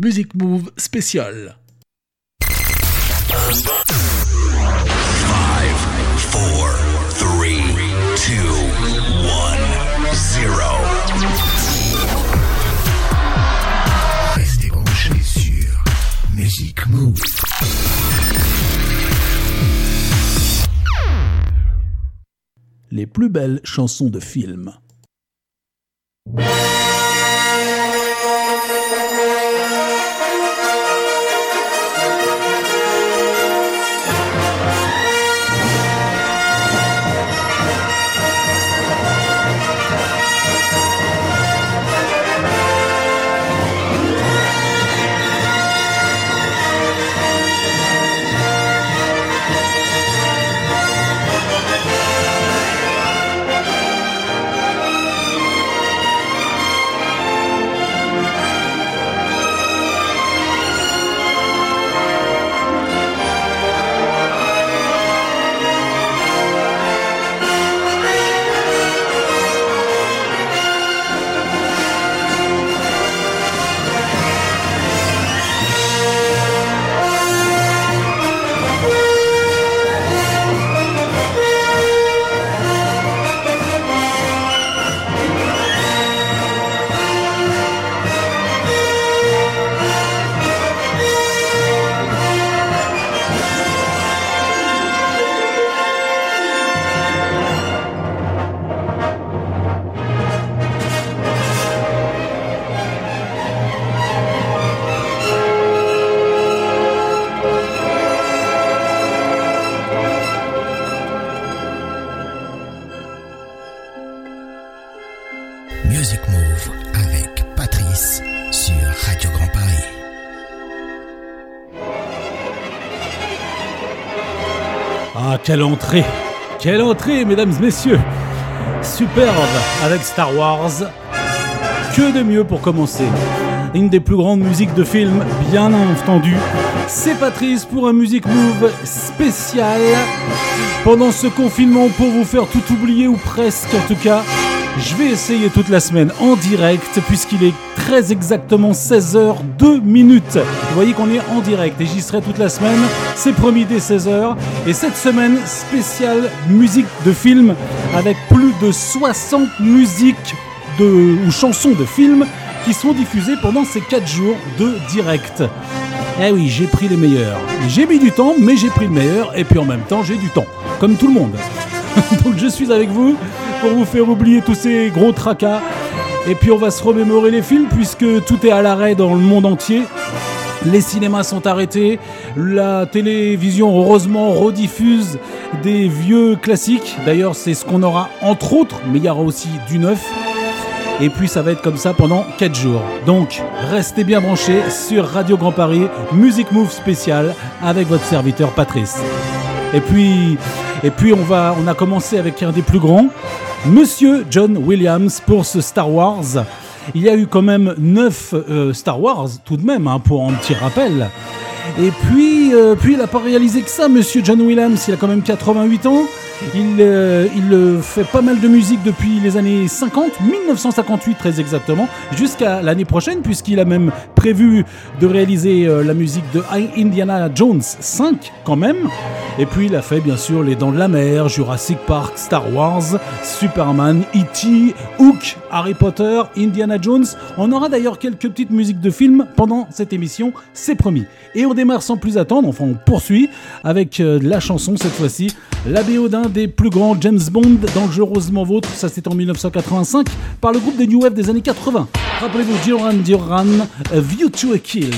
Music Move spécial. 5, 4, 3, 2, 1, 0. Restez branchés sur Music Move. Les plus belles chansons de film. Quelle entrée Quelle entrée, mesdames messieurs Superbe avec Star Wars. Que de mieux pour commencer Une des plus grandes musiques de film, bien entendu. C'est Patrice pour un Music Move spécial pendant ce confinement pour vous faire tout oublier ou presque en tout cas. Je vais essayer toute la semaine en direct puisqu'il est très exactement 16h 2 minutes. Vous voyez qu'on est en direct et j'y serai toute la semaine. C'est promis dès 16h. Et cette semaine spéciale musique de film avec plus de 60 musiques de, ou chansons de films qui sont diffusées pendant ces 4 jours de direct. Eh oui, j'ai pris les meilleurs. J'ai mis du temps, mais j'ai pris le meilleur et puis en même temps j'ai du temps, comme tout le monde. Donc je suis avec vous pour vous faire oublier tous ces gros tracas. Et puis on va se remémorer les films puisque tout est à l'arrêt dans le monde entier. Les cinémas sont arrêtés, la télévision heureusement rediffuse des vieux classiques. D'ailleurs c'est ce qu'on aura entre autres, mais il y aura aussi du neuf. Et puis ça va être comme ça pendant 4 jours. Donc restez bien branchés sur Radio Grand Paris, Music Move spécial avec votre serviteur Patrice. Et puis, et puis on, va, on a commencé avec un des plus grands, Monsieur John Williams pour ce Star Wars. Il y a eu quand même 9 euh, Star Wars tout de même, hein, pour un petit rappel. Et puis, euh, puis il n'a pas réalisé que ça, Monsieur John Williams. Il a quand même 88 ans. Il, euh, euh, fait pas mal de musique depuis les années 50, 1958 très exactement, jusqu'à l'année prochaine, puisqu'il a même prévu de réaliser euh, la musique de Indiana Jones 5 quand même. Et puis il a fait bien sûr Les Dents de la Mer, Jurassic Park, Star Wars, Superman, E.T., Hook, Harry Potter, Indiana Jones. On aura d'ailleurs quelques petites musiques de films pendant cette émission, c'est promis. Et on démarre sans plus attendre, enfin on poursuit avec la chanson cette fois-ci, la BO des plus grands James Bond, Dangereusement Vôtre, ça c'était en 1985, par le groupe des New Wave des années 80. Rappelez-vous, Duran Duran, View to a Kill.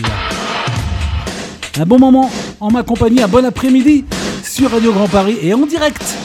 Un bon moment en ma compagnie, un bon après-midi sur Radio Grand Paris et en direct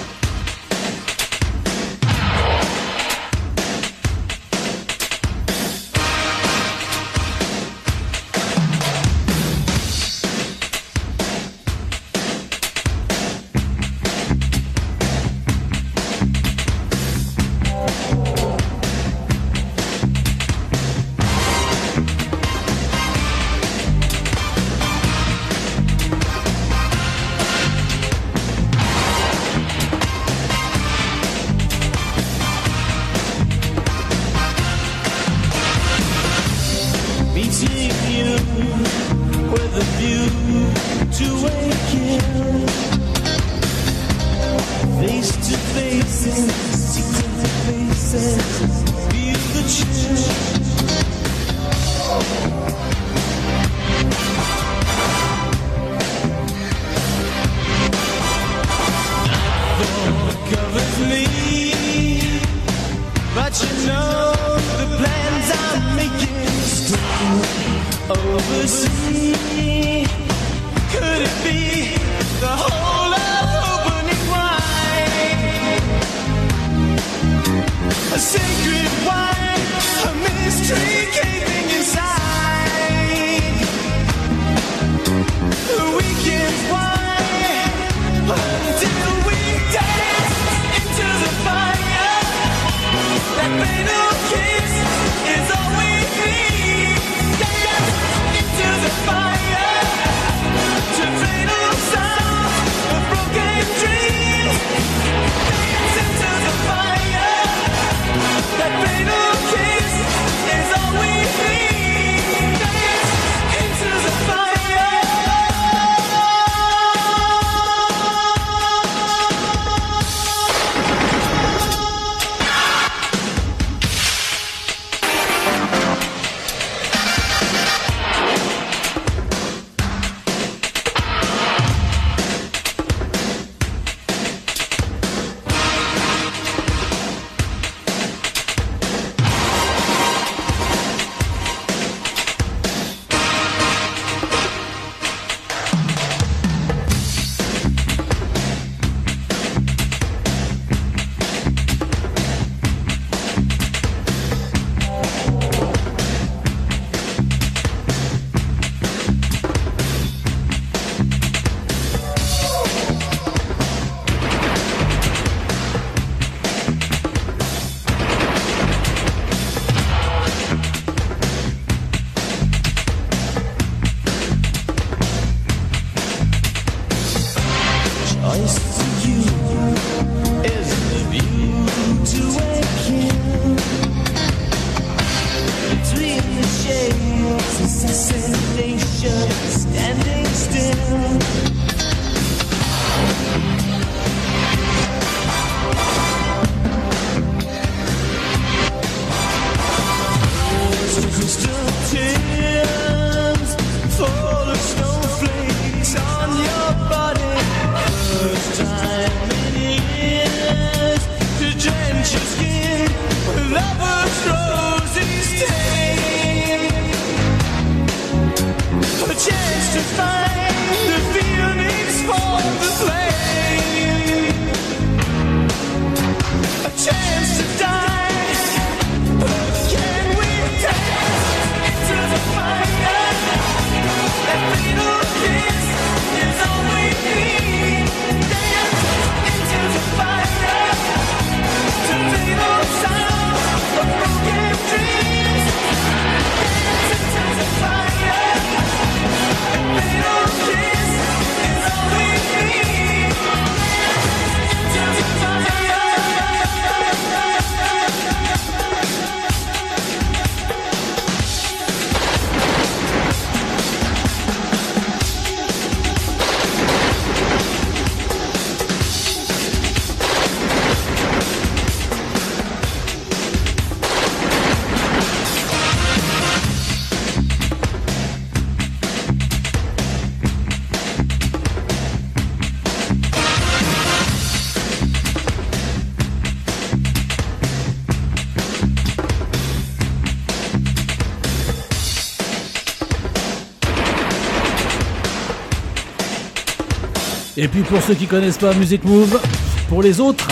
Et puis pour ceux qui connaissent pas Music Move, pour les autres,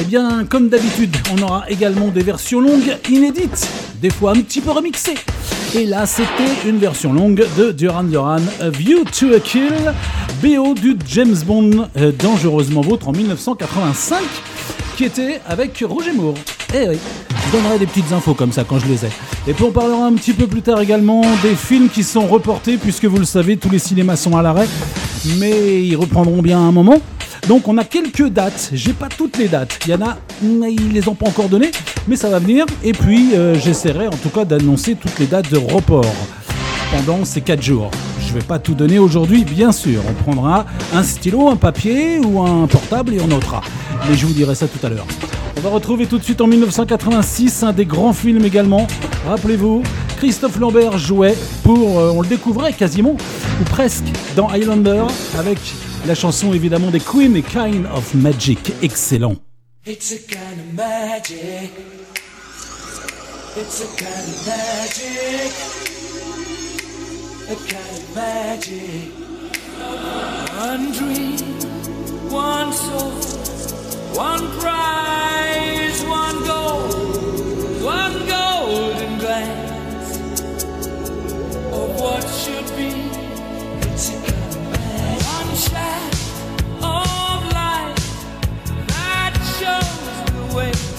eh bien comme d'habitude, on aura également des versions longues inédites, des fois un petit peu remixées. Et là, c'était une version longue de Duran Duran, A View to a Kill, BO du James Bond euh, Dangereusement Vôtre en 1985, qui était avec Roger Moore. Eh oui, je donnerai des petites infos comme ça quand je les ai. Et puis on parlera un petit peu plus tard également des films qui sont reportés, puisque vous le savez, tous les cinémas sont à l'arrêt mais ils reprendront bien un moment. Donc on a quelques dates, j'ai pas toutes les dates, il y en a, ils les ont pas encore données, mais ça va venir. Et puis euh, j'essaierai en tout cas d'annoncer toutes les dates de report pendant ces 4 jours. je vais pas tout donner aujourd'hui, bien sûr. On prendra un stylo, un papier ou un portable et on notera. Mais je vous dirai ça tout à l'heure. On va retrouver tout de suite en 1986 un des grands films également. Rappelez-vous, Christophe Lambert jouait pour, euh, on le découvrait quasiment, ou presque, dans Highlander, avec la chanson évidemment des Queen et Kind of Magic. Excellent. It's a kind of magic. It's a kind of magic. One dream, one soul, one prize, one gold, one of what should be. It's a kind of magic. One shine. magic,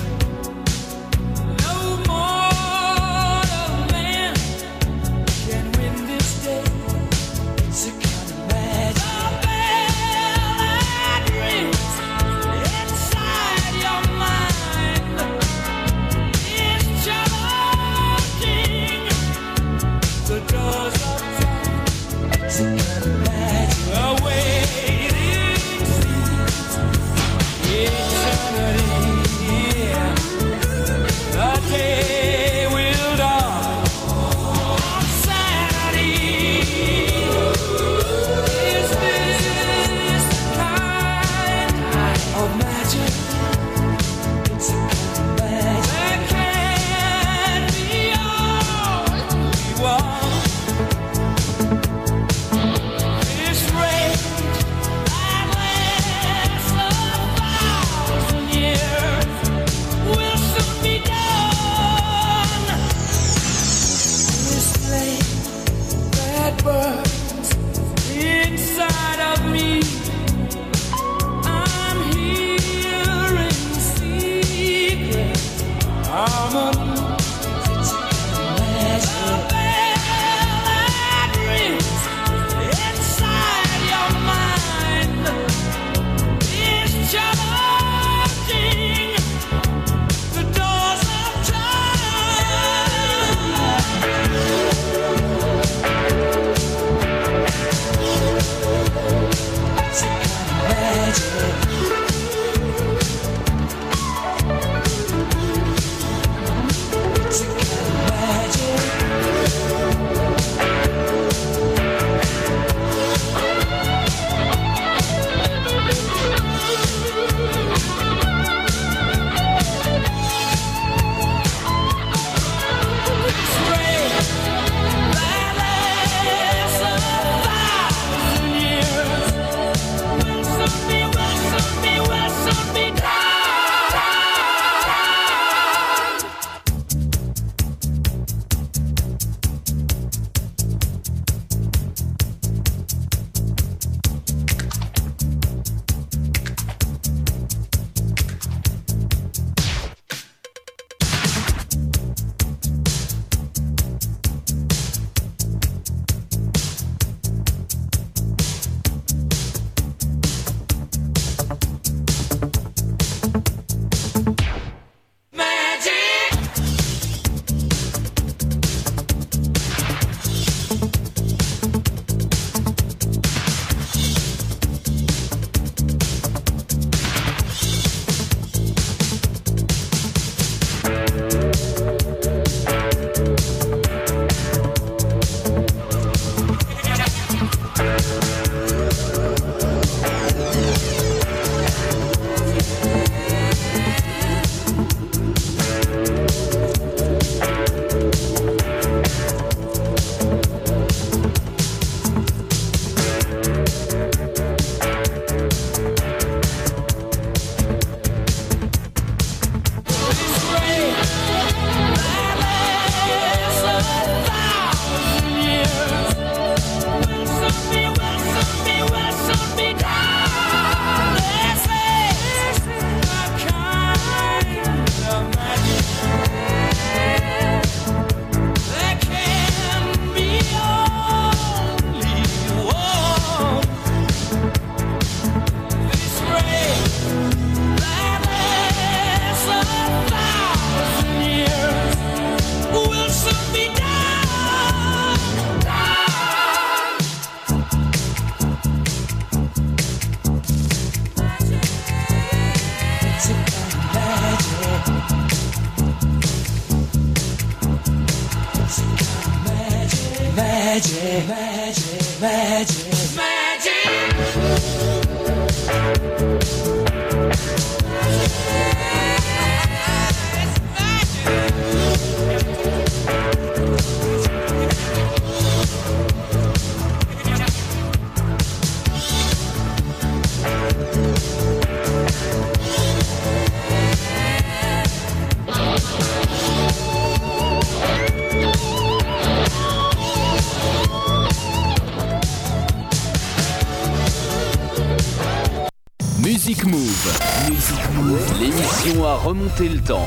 A remonté le temps.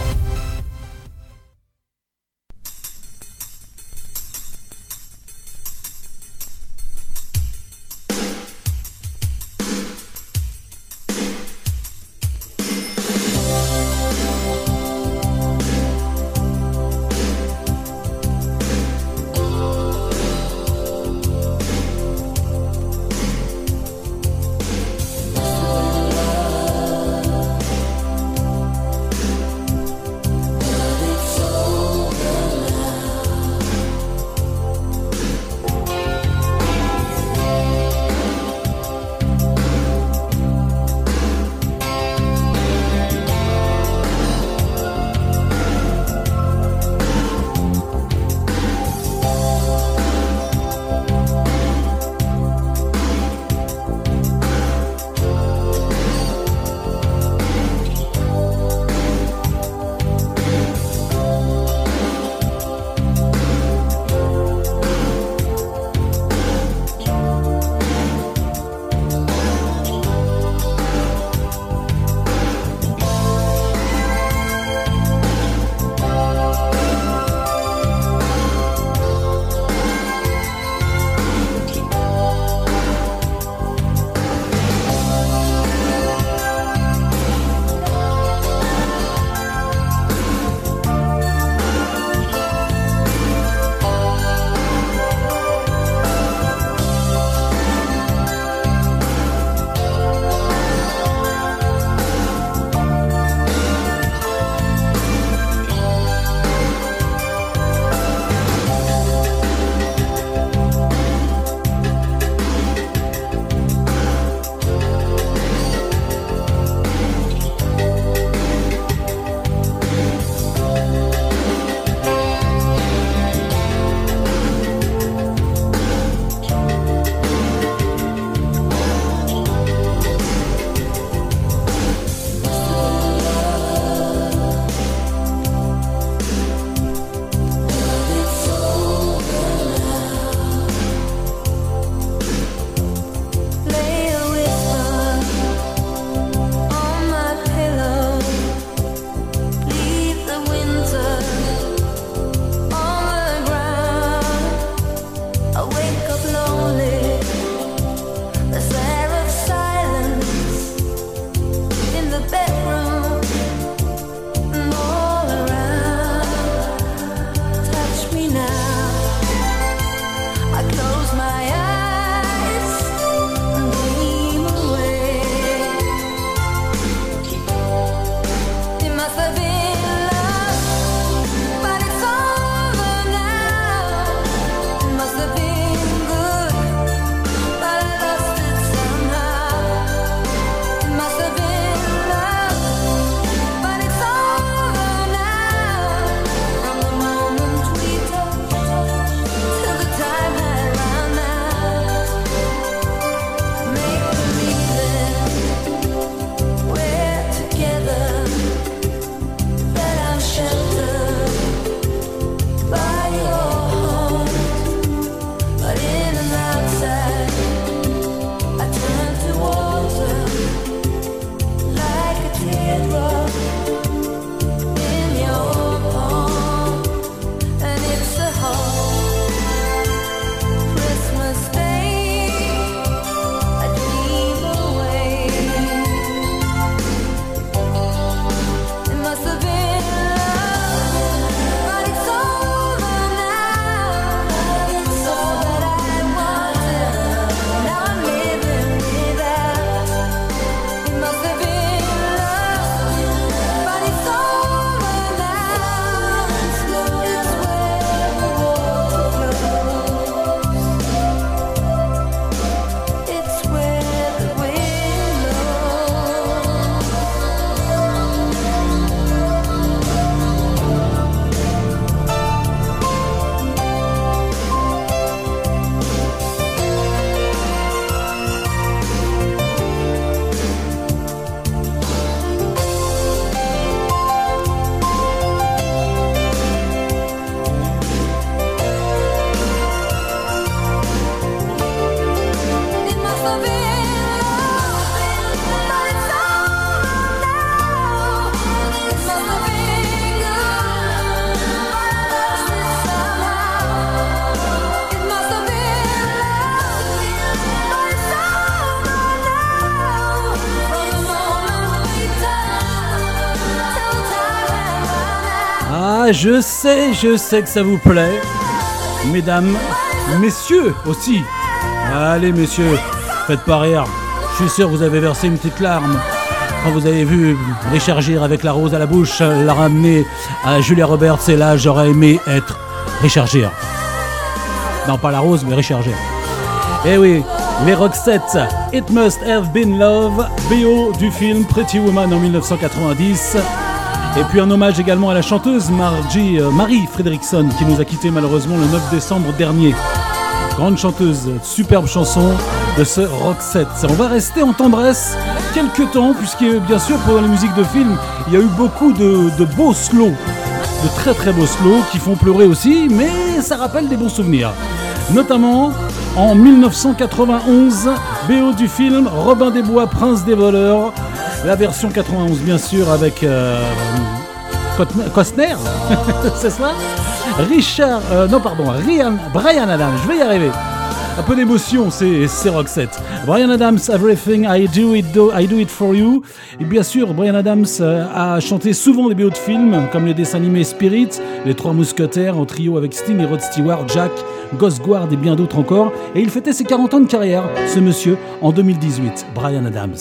Je sais, je sais que ça vous plaît. Mesdames, messieurs aussi. Allez, messieurs, faites pas rire. Je suis sûr que vous avez versé une petite larme quand vous avez vu Richard Gere avec la rose à la bouche la ramener à Julia Roberts. Et là, j'aurais aimé être Richard. Non, pas la rose, mais Richard. Eh oui, les Roxettes, It Must Have Been Love, BO du film Pretty Woman en 1990. Et puis un hommage également à la chanteuse Margie, euh, Marie Fredrickson qui nous a quitté malheureusement le 9 décembre dernier. Grande chanteuse, superbe chanson de ce Roxette. On va rester en tendresse quelques temps puisque bien sûr pour les musiques de film il y a eu beaucoup de, de beaux slows, de très très beaux slows qui font pleurer aussi mais ça rappelle des bons souvenirs. Notamment en 1991, BO du film Robin des Bois, Prince des voleurs, la version 91 bien sûr avec euh, Costner, c'est ça? Richard, euh, non pardon, Brian Adams, je vais y arriver. Un peu d'émotion, c'est Roxette. Brian Adams, Everything I Do It Do, I Do It For You. Et bien sûr, Brian Adams euh, a chanté souvent des BO de films, comme les dessins animés Spirit, Les Trois Mousquetaires, en trio avec Sting et Rod Stewart, Jack, Ghost Guard et bien d'autres encore. Et il fêtait ses 40 ans de carrière, ce monsieur, en 2018. Brian Adams.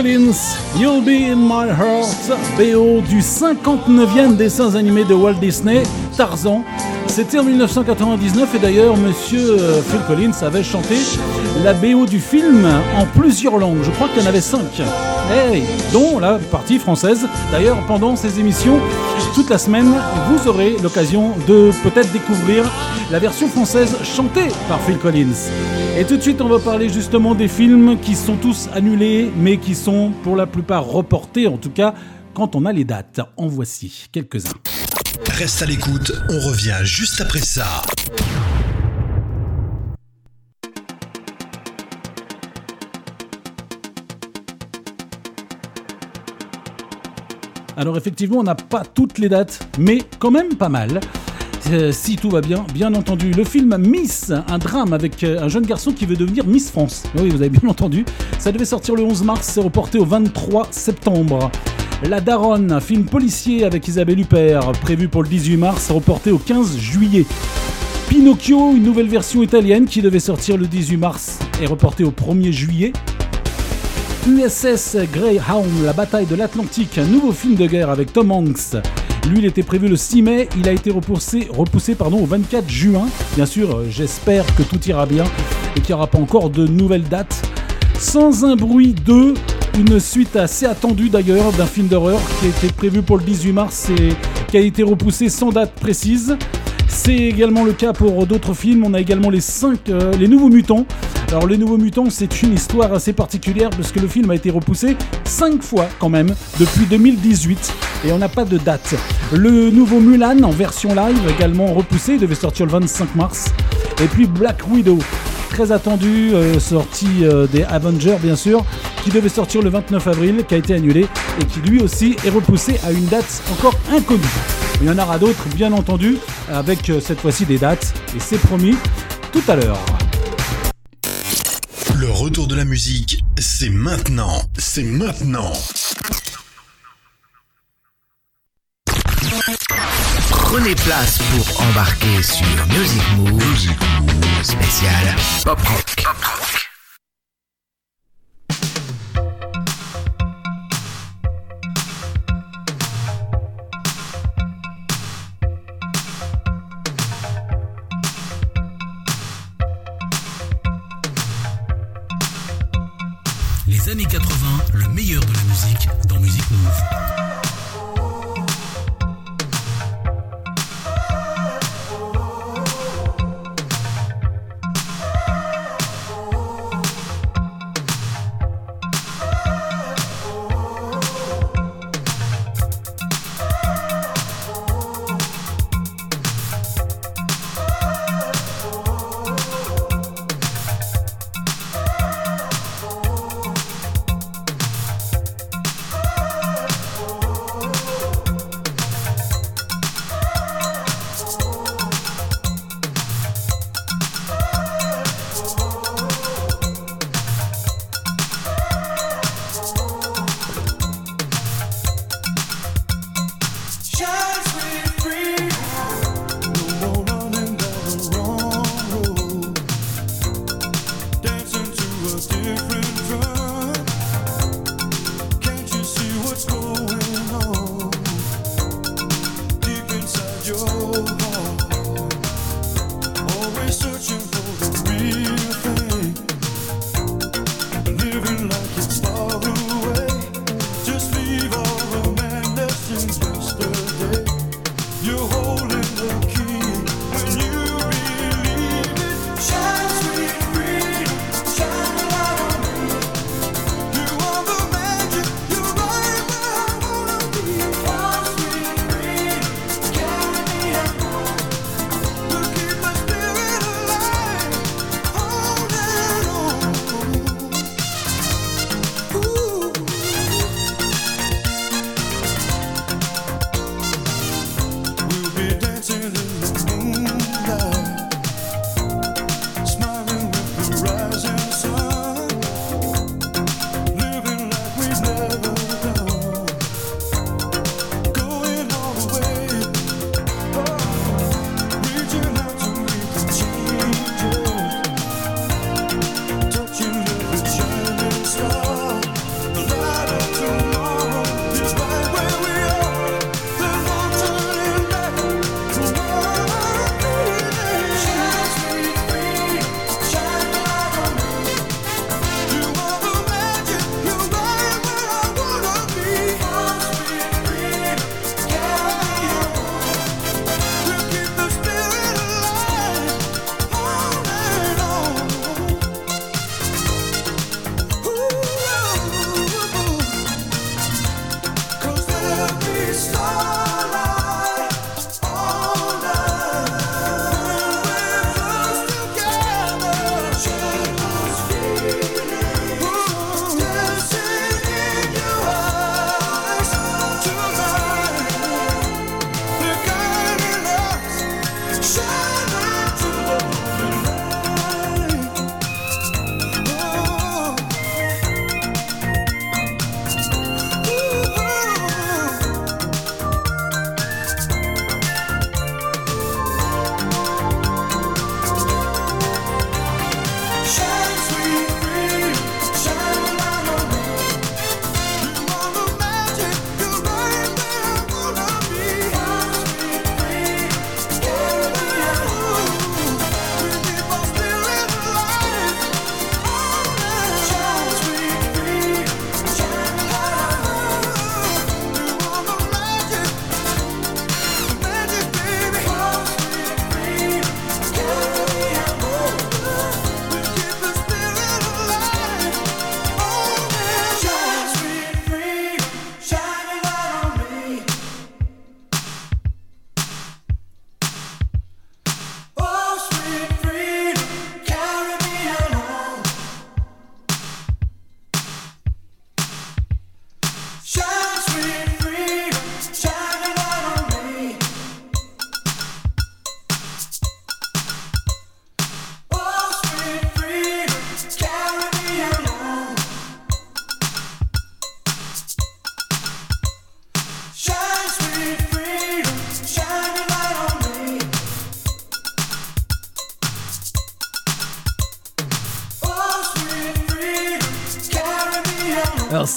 Collins, You'll Be in My Heart, BO du 59e dessin animé de Walt Disney, Tarzan. C'était en 1999 et d'ailleurs Monsieur euh, Phil Collins avait chanté la BO du film en plusieurs langues. Je crois qu'il y en avait cinq. Eh, dont la partie française. D'ailleurs, pendant ces émissions, toute la semaine, vous aurez l'occasion de peut-être découvrir la version française chantée par Phil Collins. Et tout de suite, on va parler justement des films qui sont tous annulés, mais qui sont pour la plupart reportés, en tout cas quand on a les dates. En voici quelques-uns. Reste à l'écoute, on revient juste après ça. Alors effectivement, on n'a pas toutes les dates, mais quand même pas mal. Euh, si tout va bien, bien entendu. Le film Miss, un drame avec euh, un jeune garçon qui veut devenir Miss France. Oui, vous avez bien entendu. Ça devait sortir le 11 mars, c'est reporté au 23 septembre. La Daronne, un film policier avec Isabelle Huppert, prévu pour le 18 mars, reporté au 15 juillet. Pinocchio, une nouvelle version italienne qui devait sortir le 18 mars, est reporté au 1er juillet. USS Greyhound, la bataille de l'Atlantique, un nouveau film de guerre avec Tom Hanks. Lui, il était prévu le 6 mai, il a été repoussé, repoussé pardon, au 24 juin. Bien sûr, euh, j'espère que tout ira bien et qu'il n'y aura pas encore de nouvelles dates. Sans un bruit 2, une suite assez attendue d'ailleurs d'un film d'horreur qui était prévu pour le 18 mars et qui a été repoussé sans date précise. C'est également le cas pour d'autres films. On a également les 5, euh, les Nouveaux Mutants. Alors les Nouveaux Mutants, c'est une histoire assez particulière parce que le film a été repoussé 5 fois quand même depuis 2018 et on n'a pas de date. Le nouveau Mulan en version live également repoussé, il devait sortir le 25 mars. Et puis Black Widow, très attendu, euh, sorti euh, des Avengers bien sûr, qui devait sortir le 29 avril, qui a été annulé et qui lui aussi est repoussé à une date encore inconnue. Il y en aura d'autres bien entendu, avec euh, cette fois-ci des dates, et c'est promis tout à l'heure. Le retour de la musique, c'est maintenant. C'est maintenant. Prenez place pour embarquer sur Music Move, spécial Pop Rock. Années 80, le meilleur de la musique dans Music Move.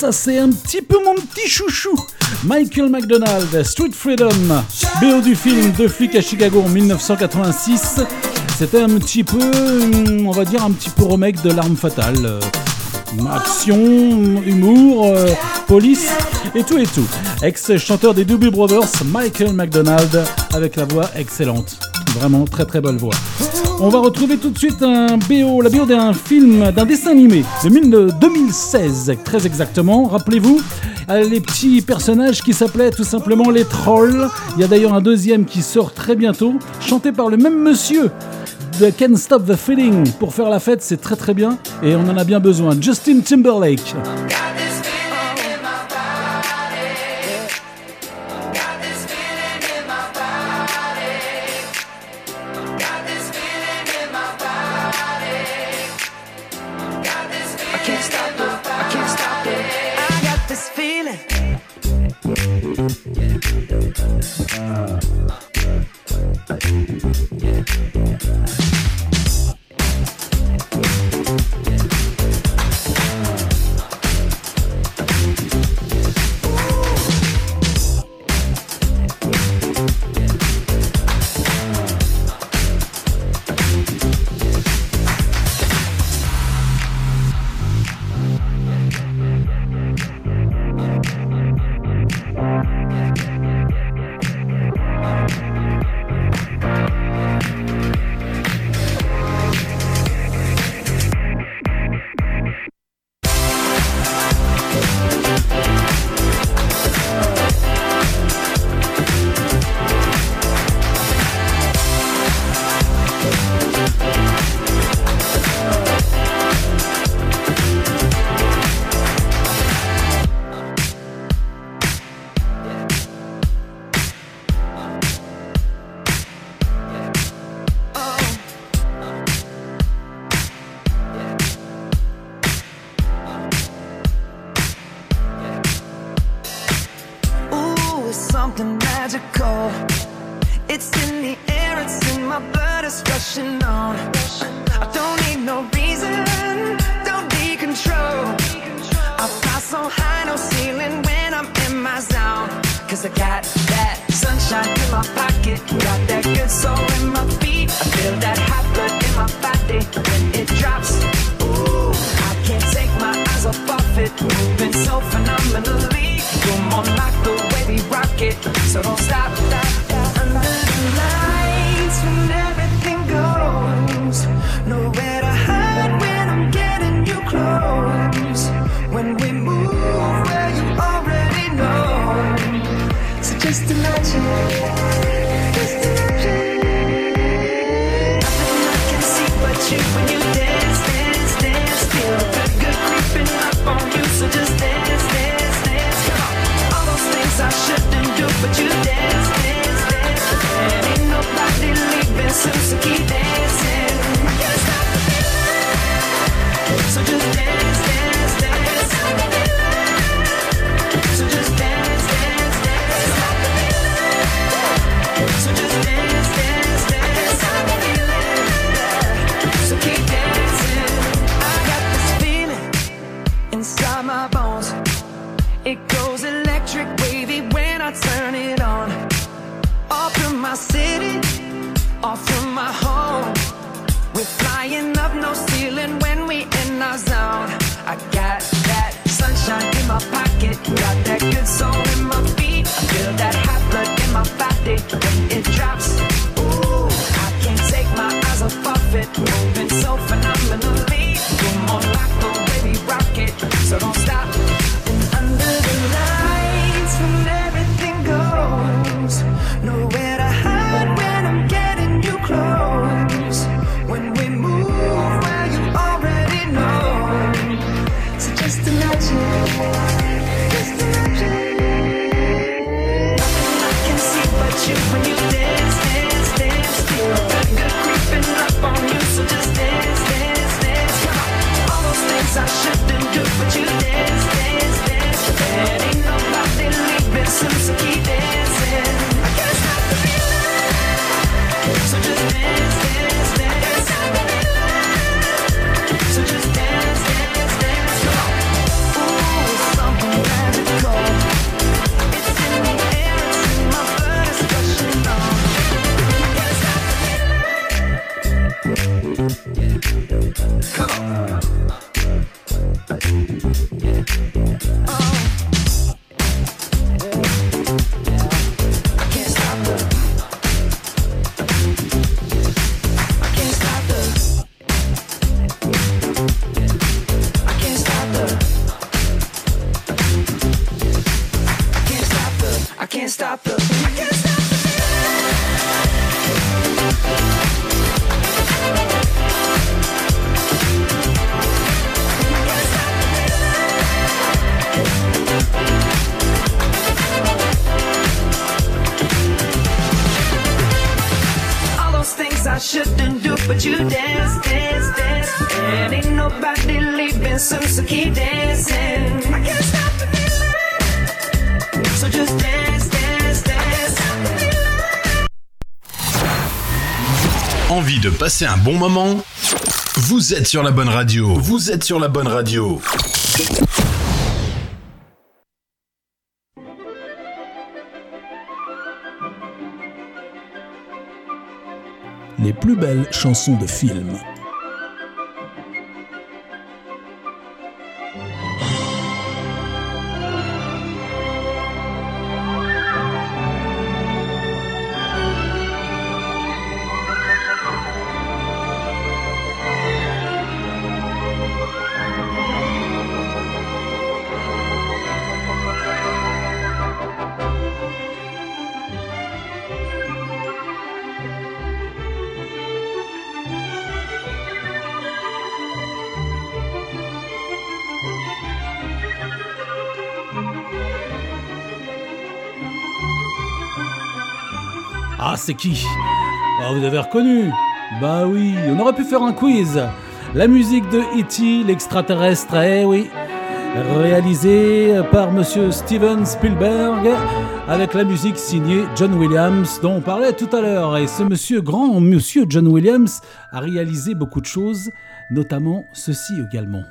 Ça c'est un petit peu mon petit chouchou. Michael McDonald, Street Freedom, BO du film Deux flics à Chicago en 1986. C'était un petit peu, on va dire un petit peu remake de L'arme fatale. Euh, action, humour, euh, police et tout et tout. Ex-chanteur des Doobie Brothers, Michael McDonald, avec la voix excellente. Vraiment très très belle voix. On va retrouver tout de suite un BO, la BO d'un film, d'un dessin animé de 2016, très exactement. Rappelez-vous, euh, les petits personnages qui s'appelaient tout simplement les Trolls. Il y a d'ailleurs un deuxième qui sort très bientôt, chanté par le même monsieur de Can't Stop the Feeling. Pour faire la fête, c'est très très bien et on en a bien besoin. Justin Timberlake. you when you. Passer un bon moment Vous êtes sur la bonne radio. Vous êtes sur la bonne radio. Les plus belles chansons de film. C'est qui Ah, vous avez reconnu Bah oui, on aurait pu faire un quiz. La musique de E.T., l'extraterrestre, eh oui. Réalisée par monsieur Steven Spielberg, avec la musique signée John Williams, dont on parlait tout à l'heure. Et ce monsieur grand, monsieur John Williams, a réalisé beaucoup de choses, notamment ceci également.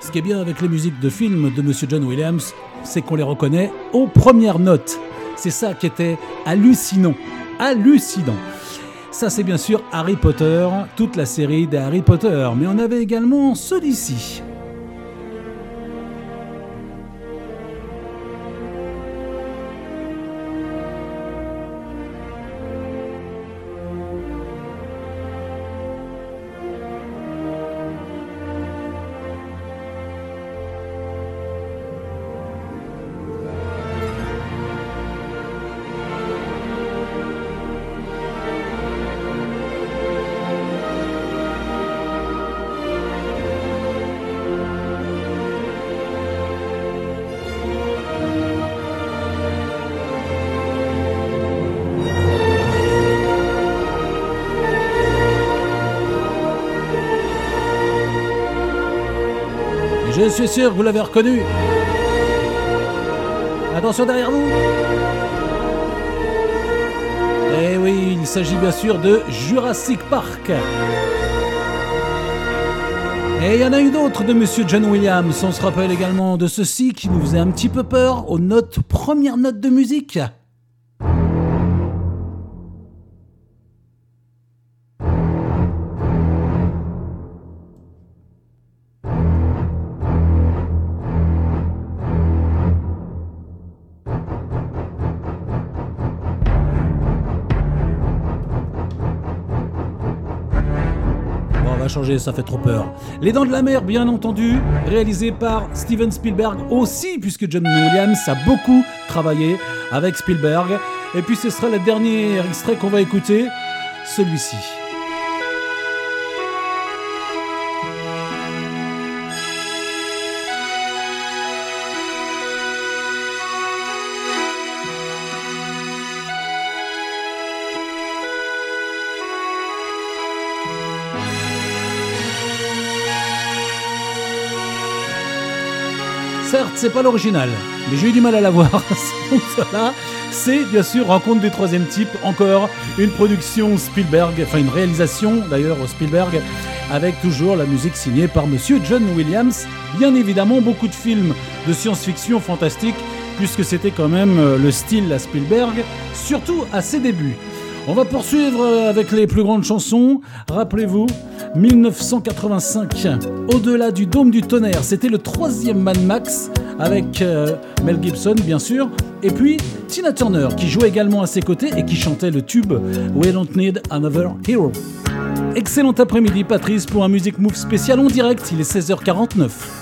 Ce qui est bien avec les musiques de films de Monsieur John Williams, c'est qu'on les reconnaît aux premières notes. C'est ça qui était hallucinant. Hallucinant. Ça, c'est bien sûr Harry Potter, toute la série des Harry Potter. Mais on avait également ceux suis sûr que vous l'avez reconnu. Attention derrière vous. Eh oui, il s'agit bien sûr de Jurassic Park. Et il y en a une autre de Monsieur John Williams. On se rappelle également de ceci qui nous faisait un petit peu peur aux notes, premières notes de musique. Ça fait trop peur. Les Dents de la Mer, bien entendu, réalisé par Steven Spielberg aussi, puisque John Williams a beaucoup travaillé avec Spielberg. Et puis ce sera le dernier extrait qu'on va écouter, celui-ci. C'est pas l'original, mais j'ai eu du mal à la voir. Donc cela, c'est bien sûr Rencontre du troisième type, encore une production Spielberg, enfin une réalisation d'ailleurs Spielberg, avec toujours la musique signée par Monsieur John Williams. Bien évidemment, beaucoup de films de science-fiction fantastique, puisque c'était quand même euh, le style à Spielberg, surtout à ses débuts. On va poursuivre euh, avec les plus grandes chansons. Rappelez-vous, 1985, Au-delà du dôme du tonnerre, c'était le troisième Mad Max avec euh, Mel Gibson bien sûr, et puis Tina Turner qui jouait également à ses côtés et qui chantait le tube We Don't Need Another Hero. Excellent après-midi Patrice pour un Music Move spécial en direct, il est 16h49.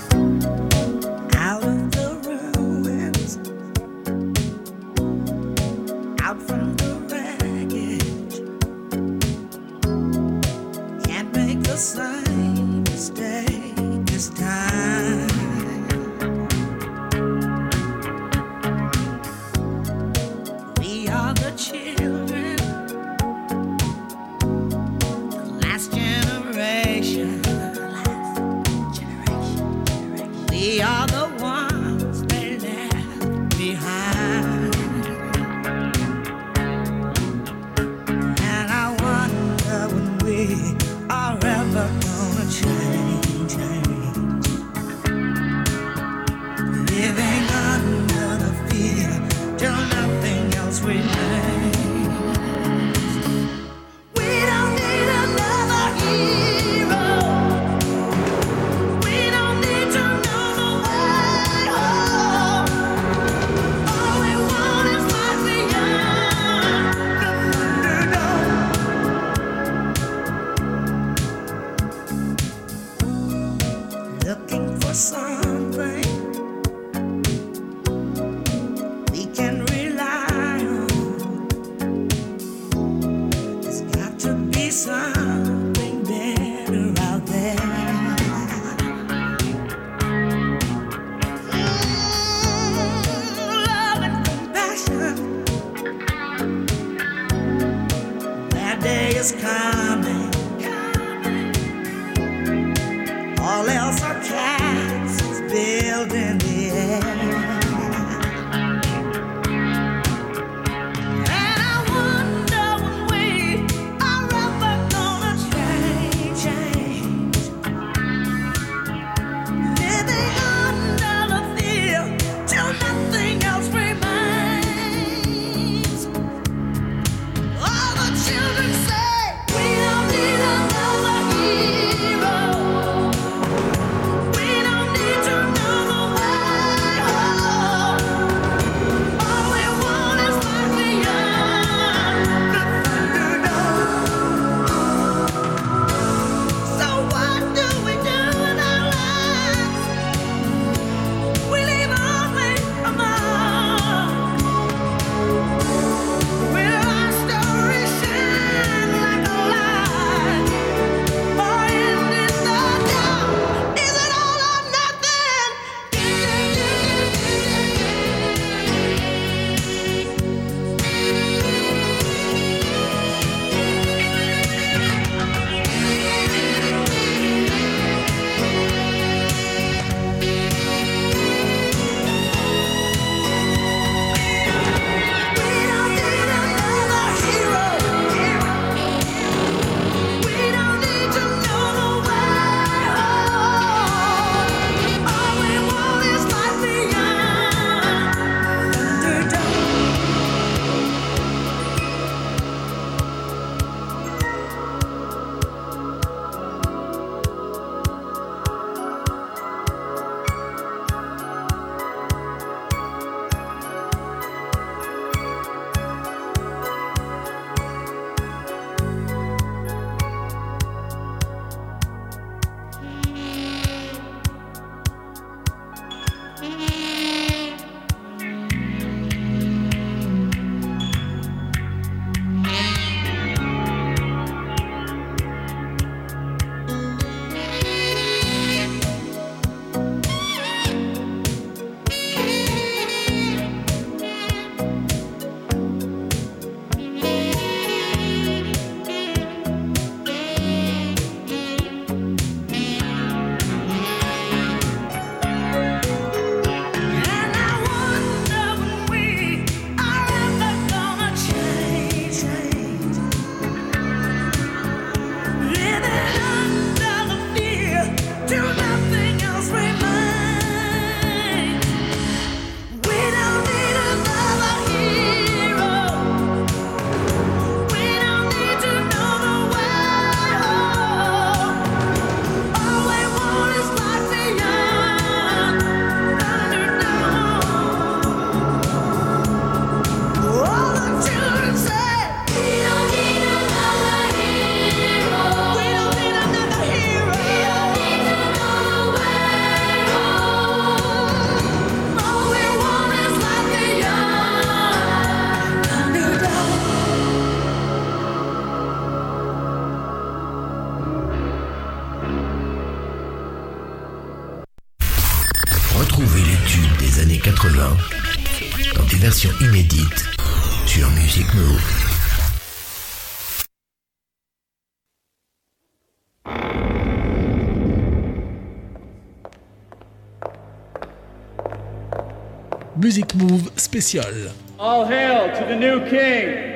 All hail to the new king.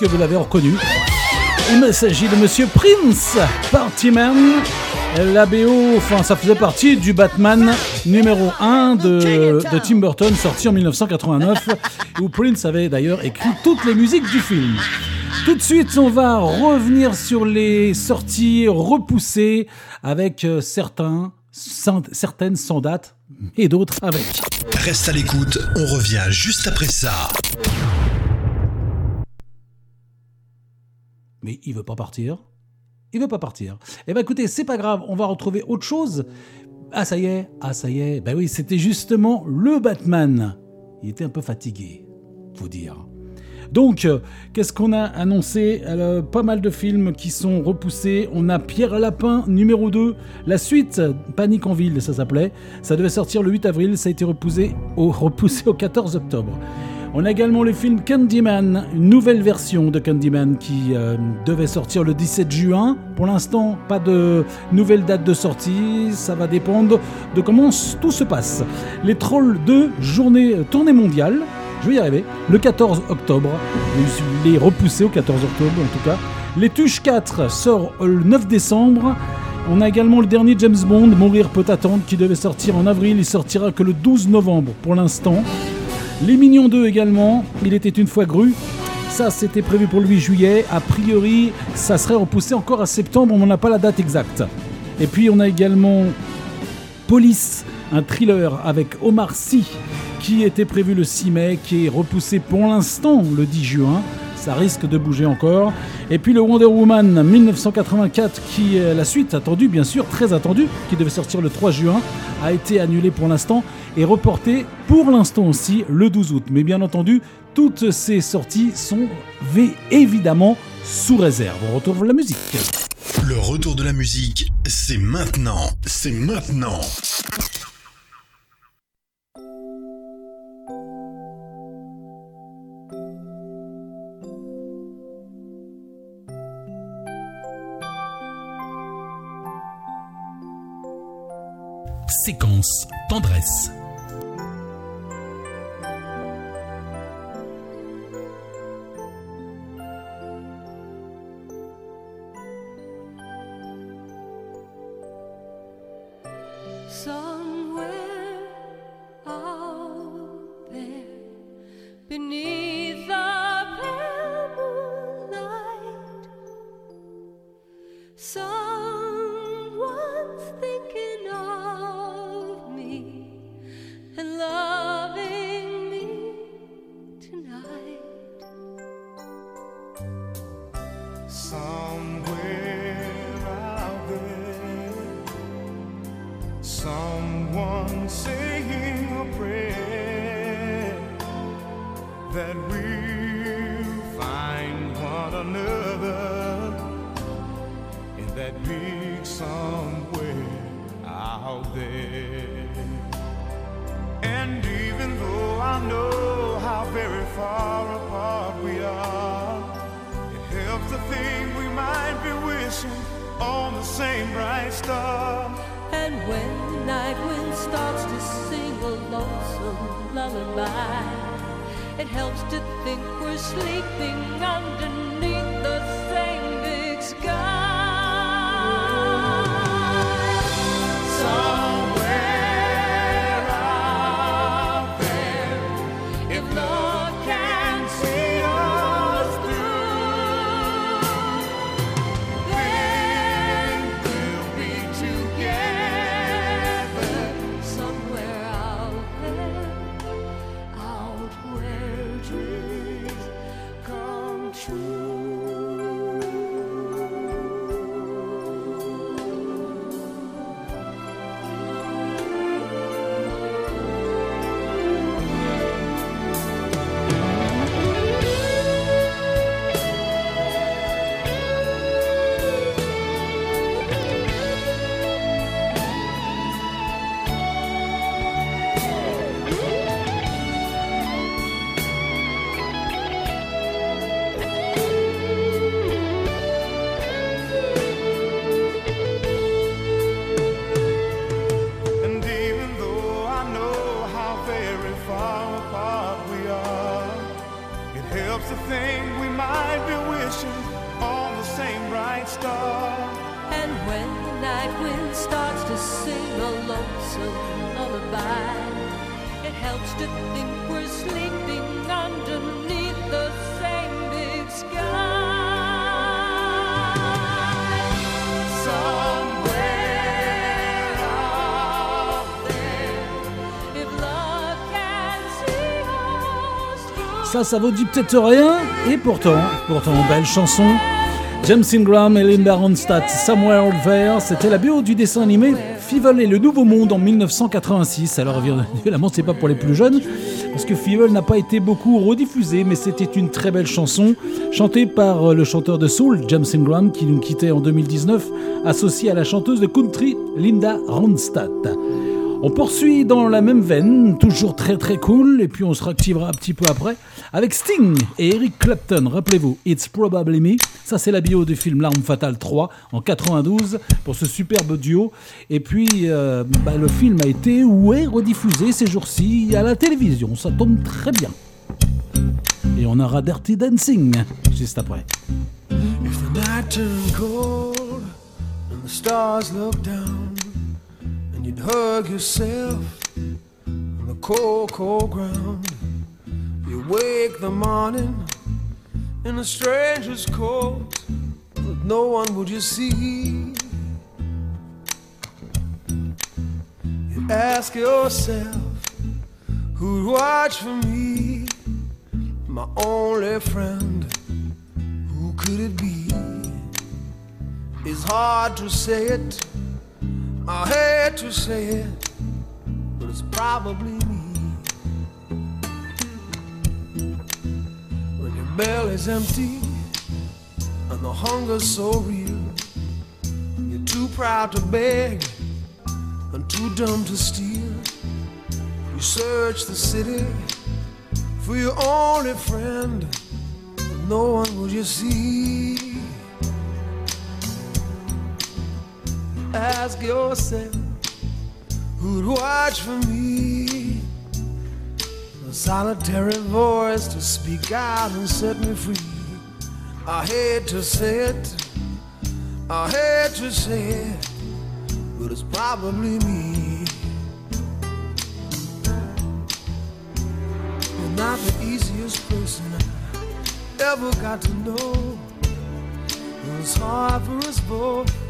Que vous l'avez reconnu. Il s'agit de Monsieur Prince, Partyman. La BO, enfin, ça faisait partie du Batman numéro 1 de, de Tim Burton, sorti en 1989, où Prince avait d'ailleurs écrit toutes les musiques du film. Tout de suite, on va revenir sur les sorties repoussées avec euh, certains, sans- certaines sans date et d'autres avec. Reste à l'écoute, on revient juste après ça. Mais il veut pas partir. Il veut pas partir. Eh ben écoutez, c'est pas grave, on va retrouver autre chose. Ah ça y est, ah ça y est. Ben oui, c'était justement le Batman. Il était un peu fatigué, faut dire. Donc, euh, qu'est-ce qu'on a annoncé? Pas mal de films qui sont repoussés. On a Pierre Lapin numéro 2, la suite, Panique en ville, ça s'appelait. Ça devait sortir le 8 avril, ça a été repoussé au, repoussé au 14 octobre. On a également le film Candyman, une nouvelle version de Candyman qui euh, devait sortir le 17 juin. Pour l'instant, pas de nouvelle date de sortie, ça va dépendre de comment tout se passe. Les Trolls 2, journée euh, tournée mondiale, je vais y arriver, le 14 octobre. Il est repoussé au 14 octobre en tout cas. Les Tuches 4 sort le 9 décembre. On a également le dernier James Bond, Mourir peut attendre, qui devait sortir en avril. Il sortira que le 12 novembre pour l'instant. Les Mignons 2 également, Il était une fois Gru. Ça, c'était prévu pour le 8 juillet. A priori, ça serait repoussé encore à septembre, on n'a pas la date exacte. Et puis, on a également Police, un thriller avec Omar Sy, qui était prévu le 6 mai, qui est repoussé pour l'instant le 10 juin. Ça risque de bouger encore. Et puis le Wonder Woman 1984, qui est la suite attendue, bien sûr, très attendue, qui devait sortir le 3 juin, a été annulé pour l'instant et reporté pour l'instant aussi le 12 août. Mais bien entendu, toutes ces sorties sont évidemment sous réserve. On retrouve la musique. Le retour de la musique, c'est maintenant. C'est maintenant. Séquence tendresse. When night wind starts to sing a lonesome lullaby, it helps to think we're sleeping underneath the same big sky. Somewhere if love can see us. Ça, ça vous dit peut-être rien, et pourtant, pourtant, belle chanson. James Ingram et Linda Ronstadt, Somewhere There, c'était la BO du dessin animé Fievel et le Nouveau Monde en 1986. Alors évidemment, c'est pas pour les plus jeunes, parce que Fievel n'a pas été beaucoup rediffusé, mais c'était une très belle chanson, chantée par euh, le chanteur de soul, James Ingram, qui nous quittait en 2019, associé à la chanteuse de country, Linda Ronstadt. On poursuit dans la même veine, toujours très très cool, et puis on se réactivera un petit peu après, avec Sting et Eric Clapton. Rappelez-vous, It's Probably Me, ça c'est la bio du film L'Arme Fatale 3 en 92 pour ce superbe duo. Et puis euh, bah, le film a été ou est rediffusé ces jours-ci à la télévision, ça tombe très bien. Et on aura Dirty Dancing juste après. And you'd hug yourself on the cold, cold ground. You wake the morning in a stranger's coat, but no one would you see. You ask yourself, who'd watch for me? My only friend, who could it be? It's hard to say it, I hate to say it, but it's probably me. When your belly's empty and the hunger's so real, you're too proud to beg and too dumb to steal. You search the city for your only friend, but no one will you see. Ask yourself who'd watch for me. A solitary voice to speak out and set me free. I hate to say it, I hate to say it, but it's probably me. You're not the easiest person I ever got to know. It was hard for us both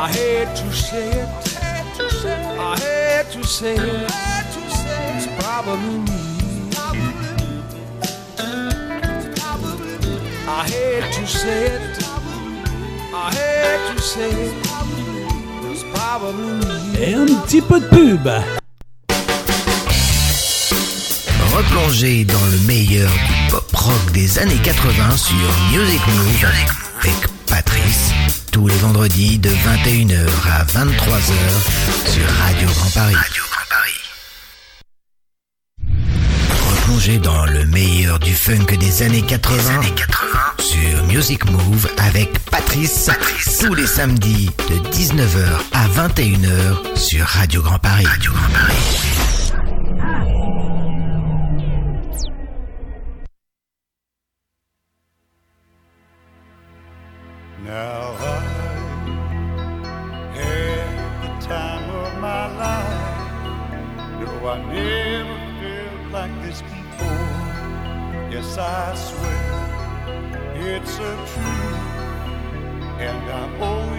I hate to say it. I hate to say it. It's probably me. I hate to say it. I hate to say it. It's probably me. Et un petit peu de pub. Replongez dans le meilleur du pop rock des années 80 sur Music Move avec vendredis de 21h à 23h sur Radio Grand Paris. Replongez replonger dans le meilleur du funk des années 80, sur Music Move avec Patrice, tous les samedis de 19h à 21h sur Radio Grand Paris. Radio Grand Paris. Now I swear it's a truth, and I owe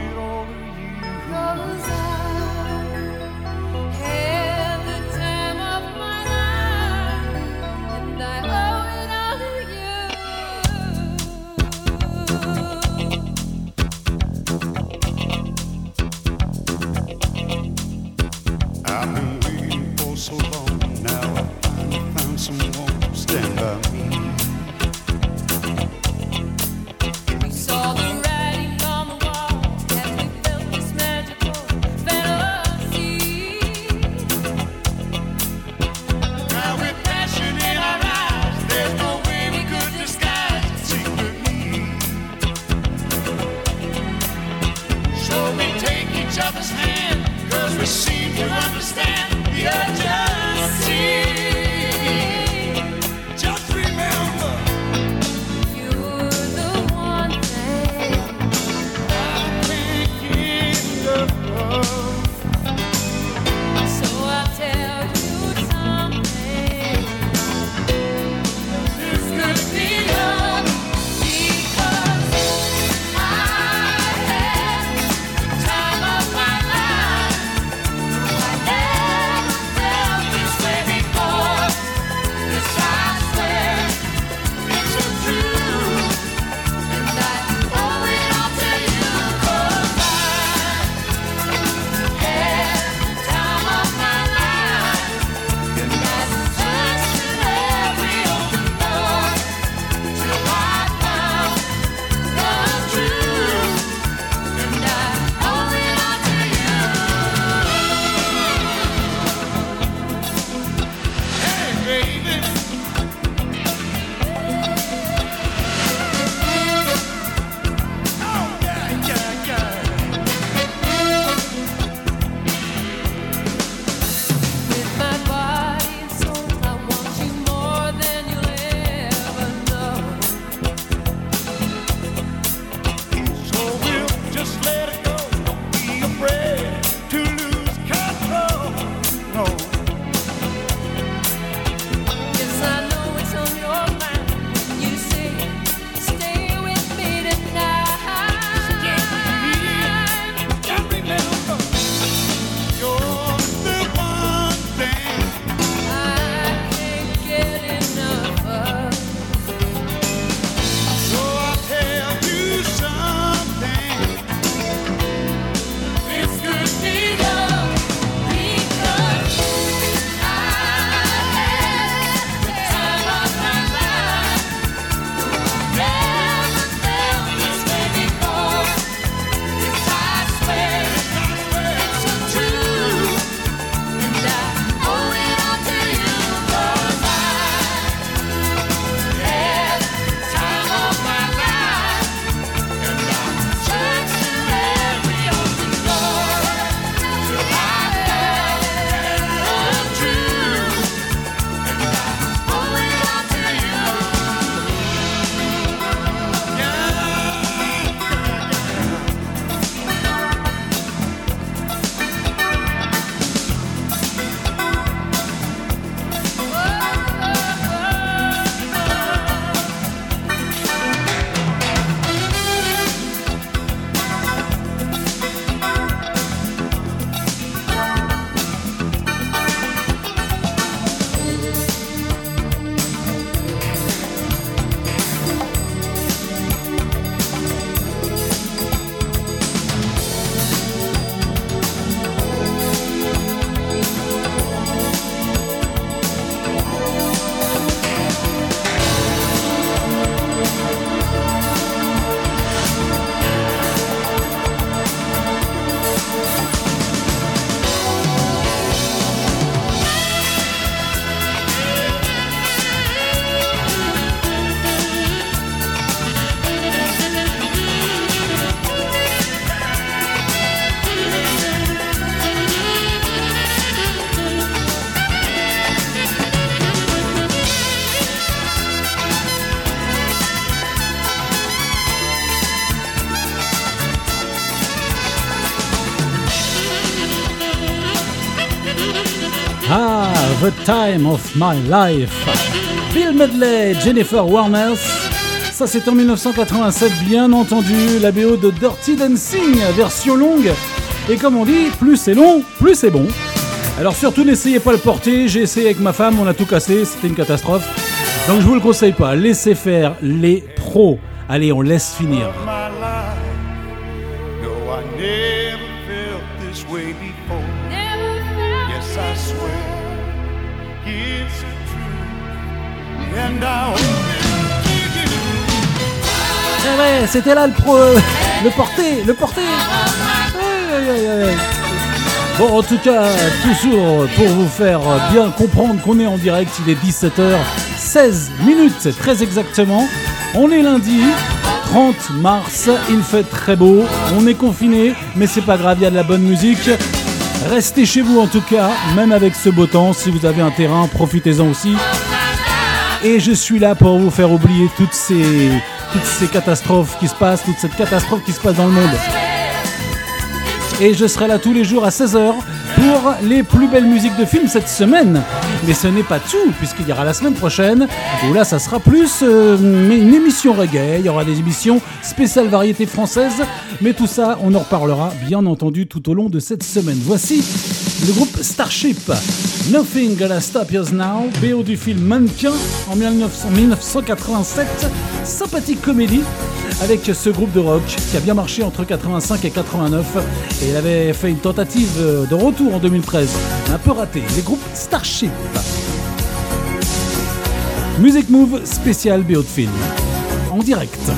Time of My Life. Bill Medley, Jennifer Warnes. Ça, c'est en 1987, bien entendu. La BO de Dirty Dancing, version longue. Et comme on dit, plus c'est long, plus c'est bon. Alors surtout, n'essayez pas le porter. J'ai essayé avec ma femme, on a tout cassé. C'était une catastrophe. Donc je vous le conseille pas. Laissez faire les pros. Allez, on laisse finir. my life. No, I never felt this way before. Yes, I swear Eh c'était là le pro, le porté, le porté. Aïe, aïe, aïe. Bon, en tout cas, toujours pour vous faire bien comprendre qu'on est en direct, il est 17h16 minutes, très exactement. On est lundi 30 mars, il fait très beau, on est confiné, mais c'est pas grave, il y a de la bonne musique. Restez chez vous en tout cas, même avec ce beau temps, si vous avez un terrain, profitez-en aussi. Et je suis là pour vous faire oublier toutes ces, toutes ces catastrophes qui se passent, toute cette catastrophe qui se passe dans le monde. Et je serai là tous les jours à 16h pour les plus belles musiques de films cette semaine. Mais ce n'est pas tout, puisqu'il y aura la semaine prochaine, où là ça sera plus euh, une émission reggae, il y aura des émissions spéciales variétés françaises, mais tout ça on en reparlera bien entendu tout au long de cette semaine. Voici le groupe Starship. Nothing Gonna Stop Us Now, BO du film Mannequin en 1900 1987. Sympathique comédie avec ce groupe de rock qui a bien marché entre 85 et 89 et il avait fait une tentative de retour en 2013, un peu raté. Les groupes Starship. Music Move spécial BO de film en direct.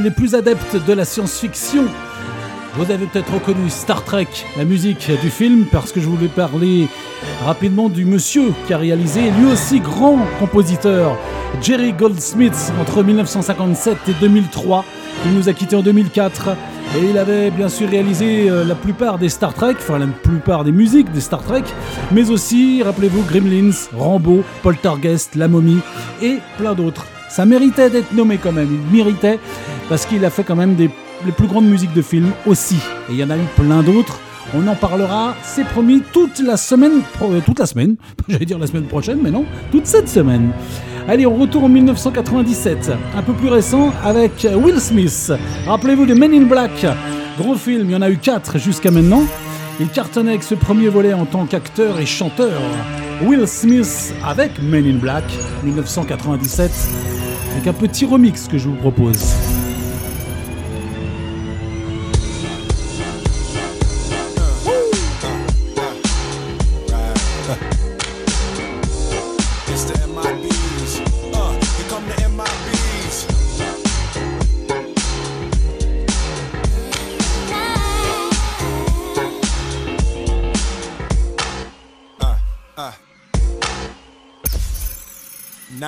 Les plus adeptes de la science-fiction, vous avez peut-être reconnu Star Trek, la musique du film, parce que je voulais parler rapidement du monsieur qui a réalisé, lui aussi grand compositeur, Jerry Goldsmith, entre 1957 et 2003. Il nous a quittés en 2004. Et il avait bien sûr réalisé euh, la plupart des Star Trek, enfin la plupart des musiques des Star Trek, mais aussi, rappelez-vous, Gremlins, Rambo, Poltergeist, La Momie et plein d'autres. Ça méritait d'être nommé quand même, il méritait parce qu'il a fait quand même des, les plus grandes musiques de films aussi. Et il y en a eu plein d'autres. On en parlera, c'est promis, toute la semaine, euh, toute la semaine, j'allais dire la semaine prochaine, mais non, toute cette semaine. Allez, on retourne en 1997, un peu plus récent, avec Will Smith. Rappelez-vous de Men in Black, gros film, il y en a eu quatre jusqu'à maintenant. Il cartonnait avec ce premier volet en tant qu'acteur et chanteur. Will Smith avec Men in Black, 1997, avec un petit remix que je vous propose.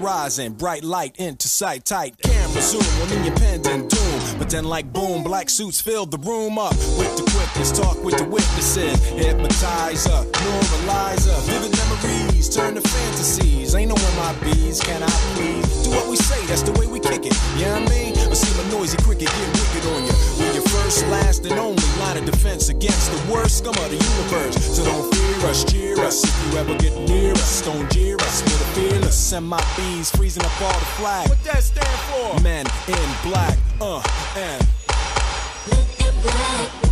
Horizon, bright light into sight, tight camera zoom on in your pending doom. But then, like boom, black suits filled the room up with the quickness. Talk with the witnesses, hypnotizer, neuralizer, vivid memories turn to fantasies. Ain't no MIBs, can I please? Do what we say, that's the way we kick it. You know I mean? I see my noisy cricket get wicked on you. We're your first, last, and only line of defense against the worst scum of the universe. So don't fear us, cheer us. If you ever get near us, don't jeer us. We're the fearless. Send my bees freezing up all the flag. What that stand for? Men in black, uh, and. Let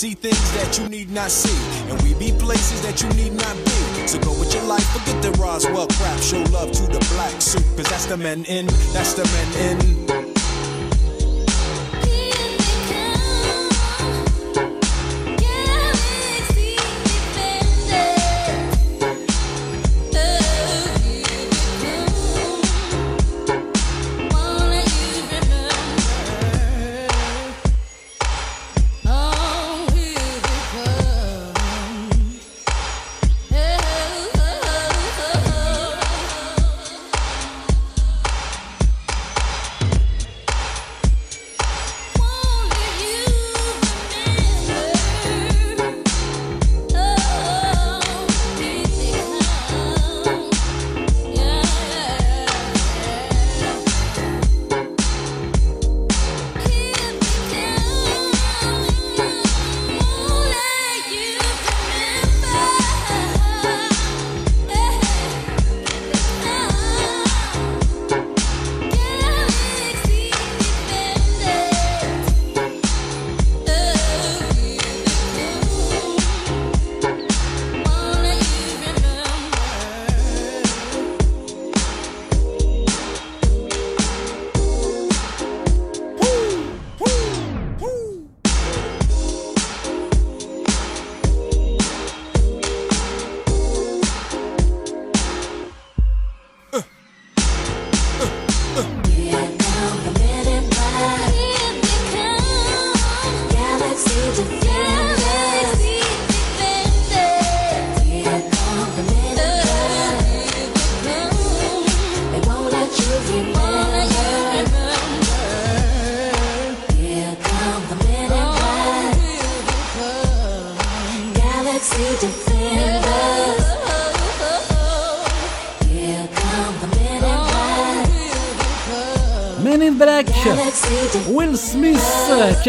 see things that you need not see, and we be places that you need not be. So go with your life, forget the Roswell crap, show love to the black suit, cause that's the men in, that's the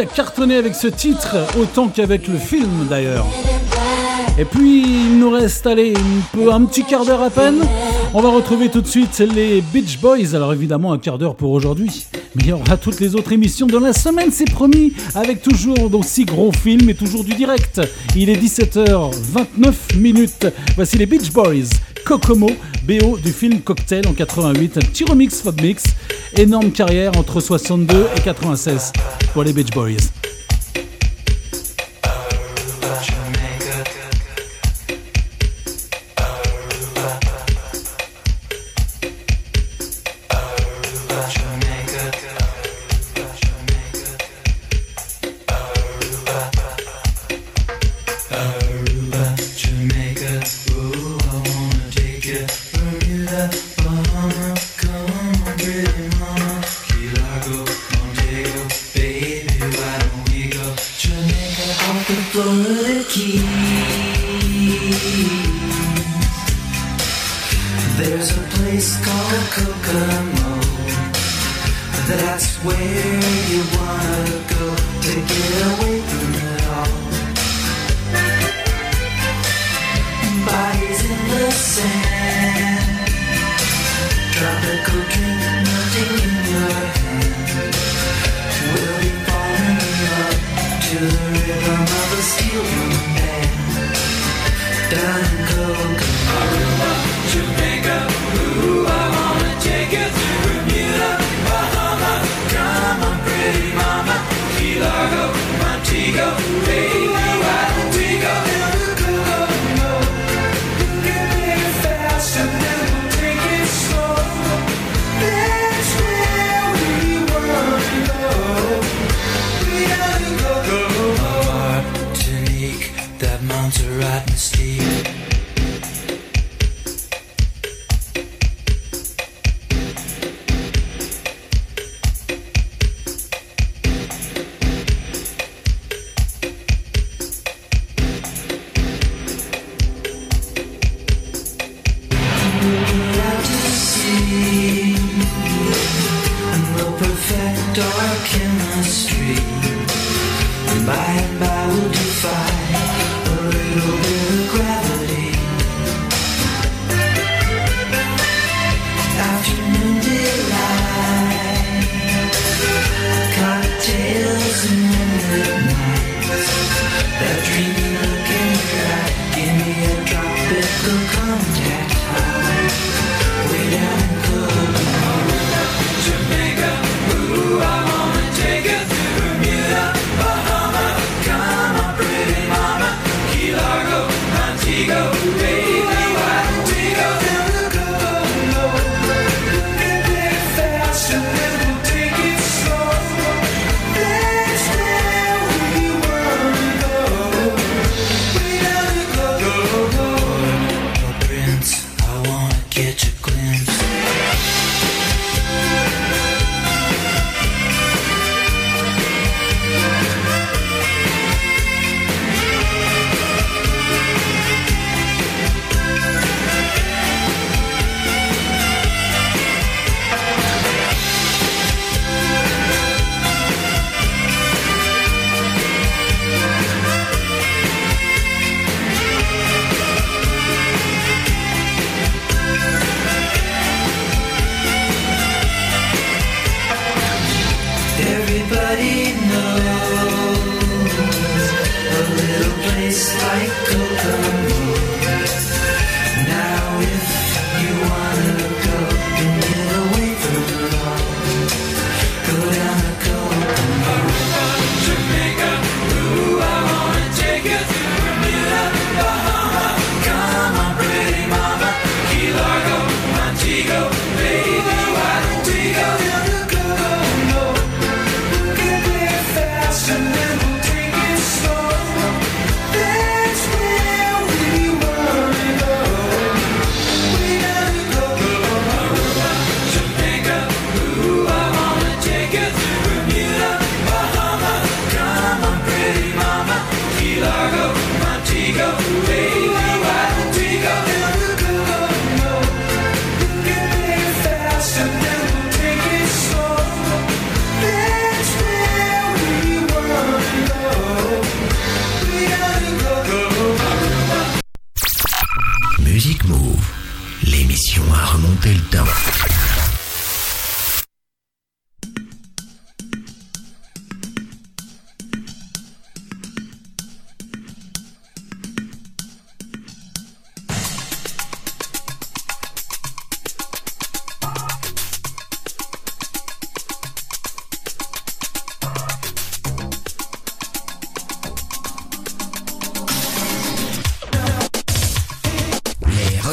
cartonné avec ce titre autant qu'avec le film d'ailleurs. Et puis il nous reste allez, un, un petit quart d'heure à peine. On va retrouver tout de suite les Beach Boys. Alors évidemment un quart d'heure pour aujourd'hui. Mais il y aura toutes les autres émissions dans la semaine, c'est promis, avec toujours d'aussi gros films et toujours du direct. Il est 17h29 minutes. Voici les Beach Boys, Kokomo, BO du film Cocktail en 88, un petit remix Mix. Énorme carrière entre 62 et 96 pour les Beach Boys.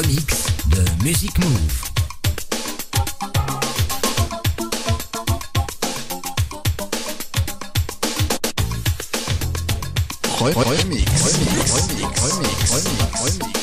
Les remixes de Music Move. Remix, remix, remix, remix, remix,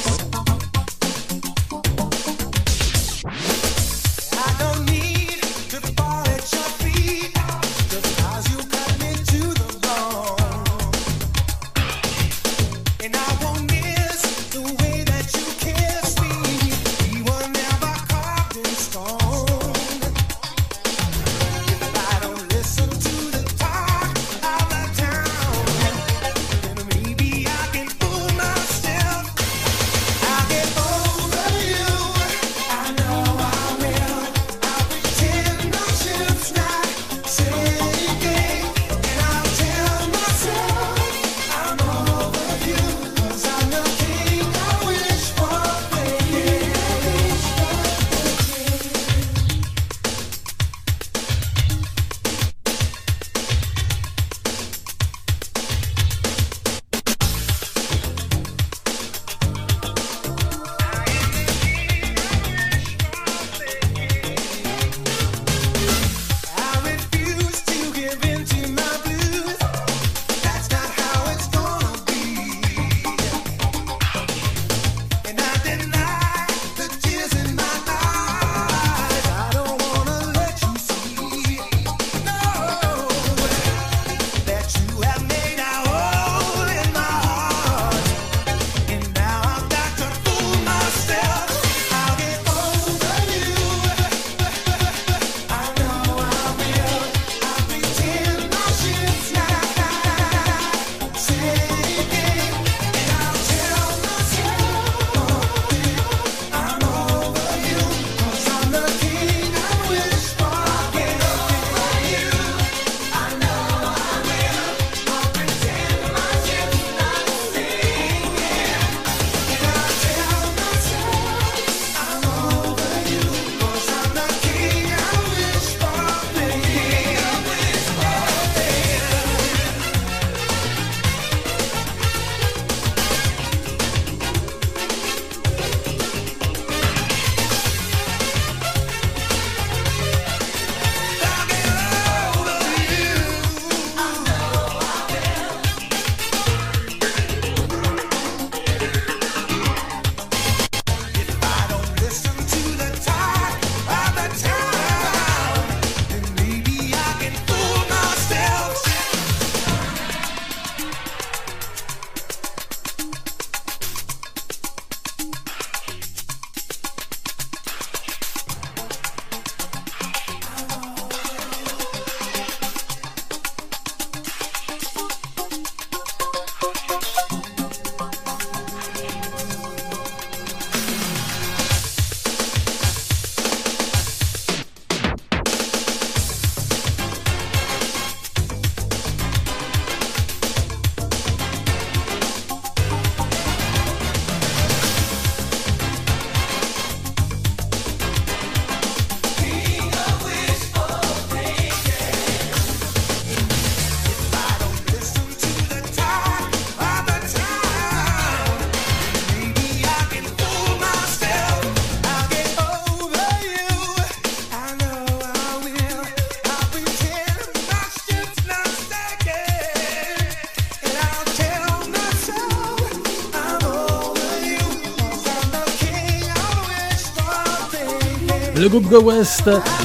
Go West,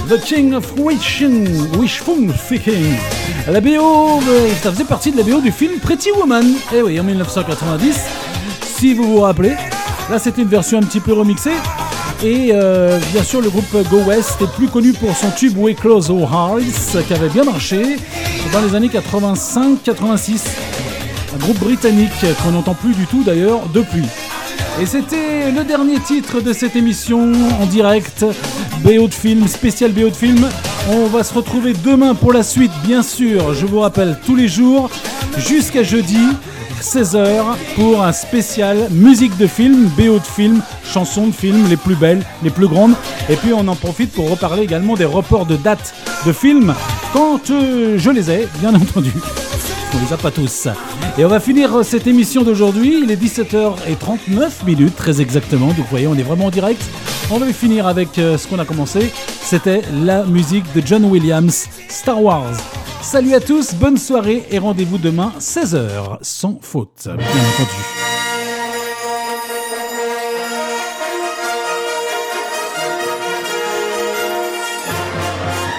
The King of Wishing, Wishful Thinking. La BO, euh, ça faisait partie de la BO du film Pretty Woman. Eh oui, en 1990, si vous vous rappelez. Là, c'était une version un petit peu remixée. Et euh, bien sûr, le groupe Go West est plus connu pour son tube We Close Our Eyes, qui avait bien marché dans les années 85-86. Un groupe britannique qu'on n'entend plus du tout d'ailleurs depuis. Et c'était le dernier titre de cette émission en direct, BO de film, spécial BO de film. On va se retrouver demain pour la suite, bien sûr, je vous rappelle, tous les jours, jusqu'à jeudi, 16h, pour un spécial musique de film, BO de film, chansons de film, les plus belles, les plus grandes. Et puis on en profite pour reparler également des reports de dates de films, quand euh, je les ai, bien entendu. On les a pas tous. Et on va finir cette émission d'aujourd'hui. Il est 17h39 minutes, très exactement. Donc vous voyez, on est vraiment en direct. On va finir avec euh, ce qu'on a commencé. C'était la musique de John Williams, Star Wars. Salut à tous, bonne soirée et rendez-vous demain 16h, sans faute, bien entendu.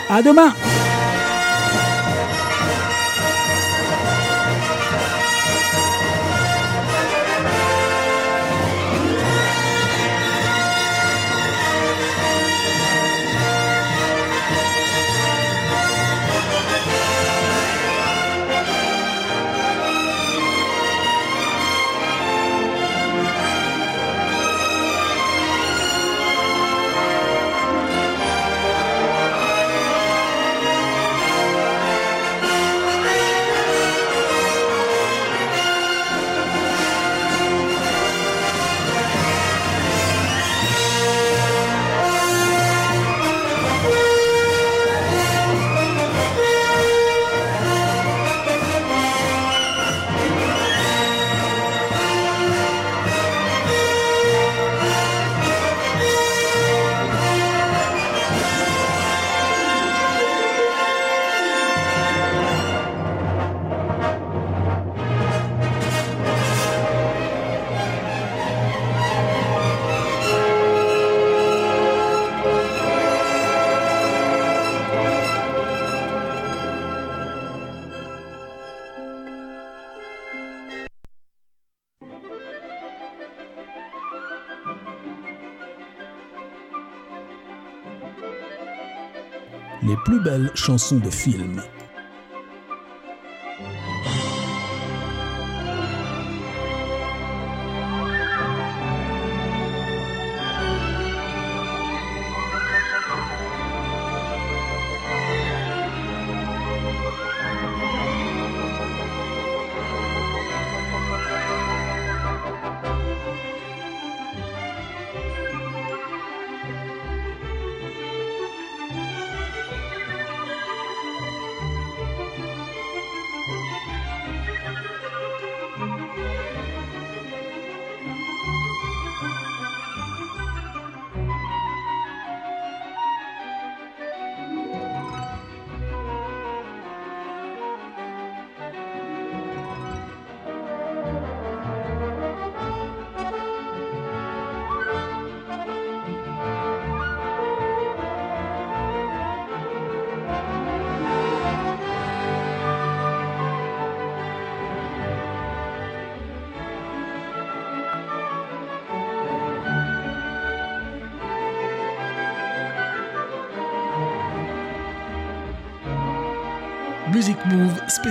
À demain Les plus belles chansons de film.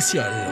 Move